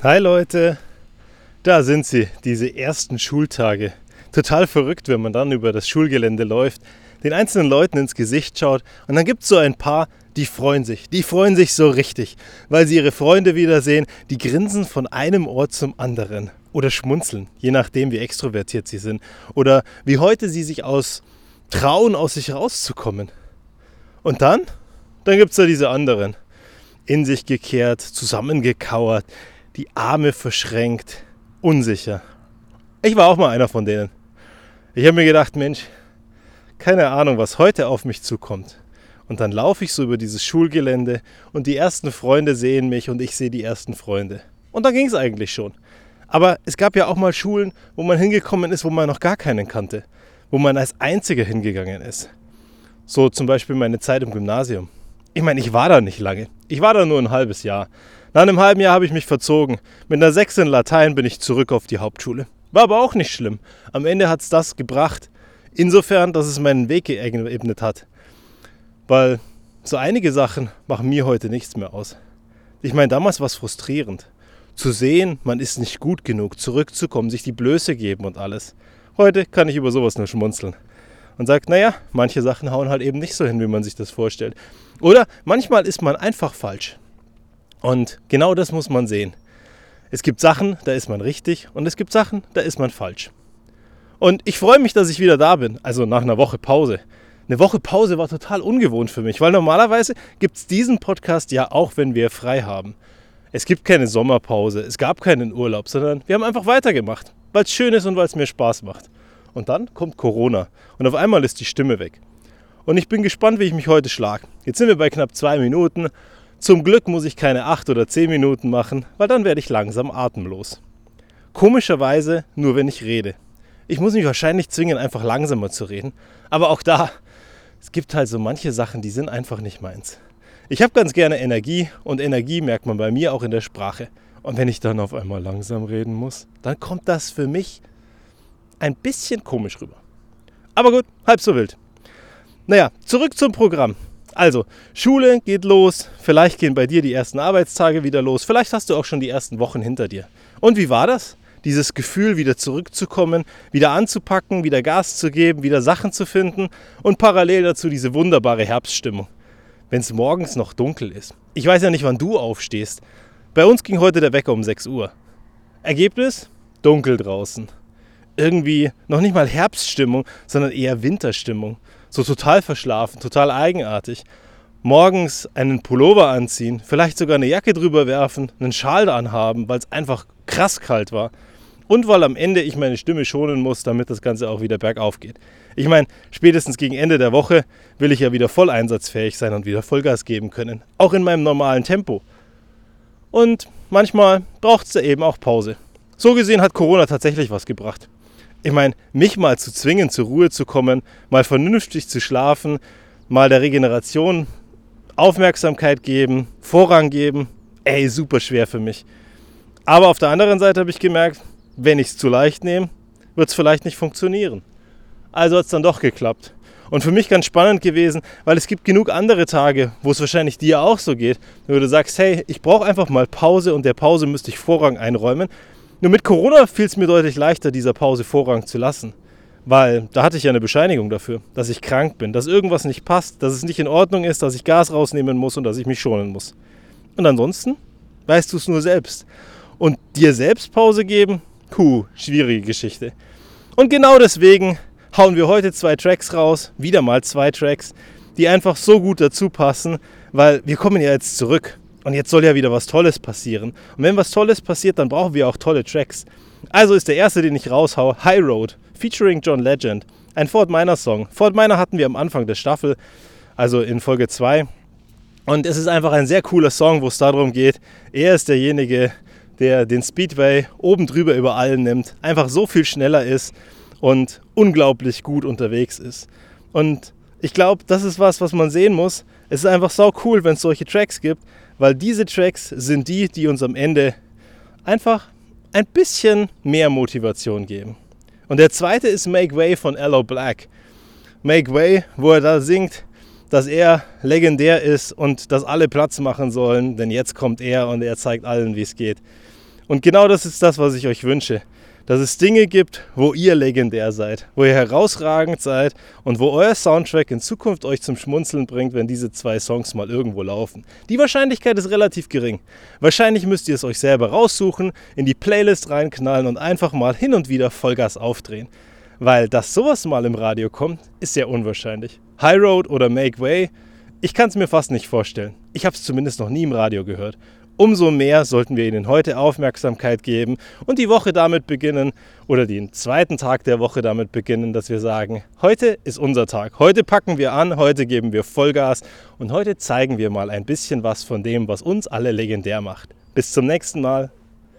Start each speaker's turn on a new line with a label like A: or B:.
A: Hi Leute, da sind sie, diese ersten Schultage. Total verrückt, wenn man dann über das Schulgelände läuft, den einzelnen Leuten ins Gesicht schaut und dann gibt es so ein paar, die freuen sich, die freuen sich so richtig, weil sie ihre Freunde wiedersehen, die grinsen von einem Ort zum anderen oder schmunzeln, je nachdem wie extrovertiert sie sind oder wie heute sie sich aus trauen, aus sich rauszukommen. Und dann, dann gibt es da diese anderen, in sich gekehrt, zusammengekauert, die Arme verschränkt, unsicher. Ich war auch mal einer von denen. Ich habe mir gedacht, Mensch, keine Ahnung, was heute auf mich zukommt. Und dann laufe ich so über dieses Schulgelände und die ersten Freunde sehen mich und ich sehe die ersten Freunde. Und da ging es eigentlich schon. Aber es gab ja auch mal Schulen, wo man hingekommen ist, wo man noch gar keinen kannte. Wo man als Einziger hingegangen ist. So zum Beispiel meine Zeit im Gymnasium. Ich meine, ich war da nicht lange. Ich war da nur ein halbes Jahr. Nach einem halben Jahr habe ich mich verzogen. Mit einer 6 in Latein bin ich zurück auf die Hauptschule. War aber auch nicht schlimm. Am Ende hat es das gebracht. Insofern, dass es meinen Weg geebnet hat. Weil so einige Sachen machen mir heute nichts mehr aus. Ich meine, damals war es frustrierend. Zu sehen, man ist nicht gut genug, zurückzukommen, sich die Blöße geben und alles. Heute kann ich über sowas nur schmunzeln. Und sagt, naja, manche Sachen hauen halt eben nicht so hin, wie man sich das vorstellt. Oder manchmal ist man einfach falsch. Und genau das muss man sehen. Es gibt Sachen, da ist man richtig und es gibt Sachen, da ist man falsch. Und ich freue mich, dass ich wieder da bin, also nach einer Woche Pause. Eine Woche Pause war total ungewohnt für mich, weil normalerweise gibt es diesen Podcast ja auch, wenn wir frei haben. Es gibt keine Sommerpause, es gab keinen Urlaub, sondern wir haben einfach weitergemacht, weil es schön ist und weil es mir Spaß macht. Und dann kommt Corona und auf einmal ist die Stimme weg. Und ich bin gespannt, wie ich mich heute schlage. Jetzt sind wir bei knapp zwei Minuten zum Glück muss ich keine 8 oder 10 Minuten machen, weil dann werde ich langsam atemlos. Komischerweise nur wenn ich rede. Ich muss mich wahrscheinlich zwingen, einfach langsamer zu reden. Aber auch da, es gibt halt so manche Sachen, die sind einfach nicht meins. Ich habe ganz gerne Energie und Energie merkt man bei mir auch in der Sprache. Und wenn ich dann auf einmal langsam reden muss, dann kommt das für mich ein bisschen komisch rüber. Aber gut, halb so wild. Naja, zurück zum Programm. Also, Schule geht los, vielleicht gehen bei dir die ersten Arbeitstage wieder los, vielleicht hast du auch schon die ersten Wochen hinter dir. Und wie war das? Dieses Gefühl, wieder zurückzukommen, wieder anzupacken, wieder Gas zu geben, wieder Sachen zu finden und parallel dazu diese wunderbare Herbststimmung. Wenn es morgens noch dunkel ist. Ich weiß ja nicht, wann du aufstehst. Bei uns ging heute der Wecker um 6 Uhr. Ergebnis? Dunkel draußen. Irgendwie noch nicht mal Herbststimmung, sondern eher Winterstimmung. So total verschlafen, total eigenartig. Morgens einen Pullover anziehen, vielleicht sogar eine Jacke drüber werfen, einen Schal anhaben, weil es einfach krass kalt war. Und weil am Ende ich meine Stimme schonen muss, damit das Ganze auch wieder bergauf geht. Ich meine, spätestens gegen Ende der Woche will ich ja wieder voll einsatzfähig sein und wieder Vollgas geben können. Auch in meinem normalen Tempo. Und manchmal braucht es da eben auch Pause. So gesehen hat Corona tatsächlich was gebracht. Ich meine, mich mal zu zwingen, zur Ruhe zu kommen, mal vernünftig zu schlafen, mal der Regeneration Aufmerksamkeit geben, Vorrang geben, ey, super schwer für mich. Aber auf der anderen Seite habe ich gemerkt, wenn ich es zu leicht nehme, wird es vielleicht nicht funktionieren. Also hat es dann doch geklappt. Und für mich ganz spannend gewesen, weil es gibt genug andere Tage, wo es wahrscheinlich dir auch so geht, wo du sagst, hey, ich brauche einfach mal Pause und der Pause müsste ich Vorrang einräumen. Nur mit Corona fiel es mir deutlich leichter, dieser Pause Vorrang zu lassen. Weil da hatte ich ja eine Bescheinigung dafür, dass ich krank bin, dass irgendwas nicht passt, dass es nicht in Ordnung ist, dass ich Gas rausnehmen muss und dass ich mich schonen muss. Und ansonsten weißt du es nur selbst. Und dir selbst Pause geben, puh, schwierige Geschichte. Und genau deswegen hauen wir heute zwei Tracks raus, wieder mal zwei Tracks, die einfach so gut dazu passen, weil wir kommen ja jetzt zurück. Und jetzt soll ja wieder was Tolles passieren. Und wenn was Tolles passiert, dann brauchen wir auch tolle Tracks. Also ist der erste, den ich raushau, High Road, featuring John Legend. Ein Fort Minor Song. Fort Minor hatten wir am Anfang der Staffel, also in Folge 2. Und es ist einfach ein sehr cooler Song, wo es darum geht, er ist derjenige, der den Speedway oben drüber über allen nimmt, einfach so viel schneller ist und unglaublich gut unterwegs ist. Und ich glaube, das ist was, was man sehen muss. Es ist einfach so cool, wenn es solche Tracks gibt, weil diese Tracks sind die, die uns am Ende einfach ein bisschen mehr Motivation geben. Und der zweite ist Make Way von Allo Black. Make Way, wo er da singt, dass er legendär ist und dass alle Platz machen sollen, denn jetzt kommt er und er zeigt allen, wie es geht. Und genau das ist das, was ich euch wünsche. Dass es Dinge gibt, wo ihr legendär seid, wo ihr herausragend seid und wo euer Soundtrack in Zukunft euch zum Schmunzeln bringt, wenn diese zwei Songs mal irgendwo laufen. Die Wahrscheinlichkeit ist relativ gering. Wahrscheinlich müsst ihr es euch selber raussuchen, in die Playlist reinknallen und einfach mal hin und wieder Vollgas aufdrehen. Weil dass sowas mal im Radio kommt, ist sehr unwahrscheinlich. High Road oder Make Way, ich kann es mir fast nicht vorstellen. Ich habe es zumindest noch nie im Radio gehört. Umso mehr sollten wir ihnen heute Aufmerksamkeit geben und die Woche damit beginnen oder den zweiten Tag der Woche damit beginnen, dass wir sagen, heute ist unser Tag. Heute packen wir an, heute geben wir Vollgas und heute zeigen wir mal ein bisschen was von dem, was uns alle legendär macht. Bis zum nächsten Mal.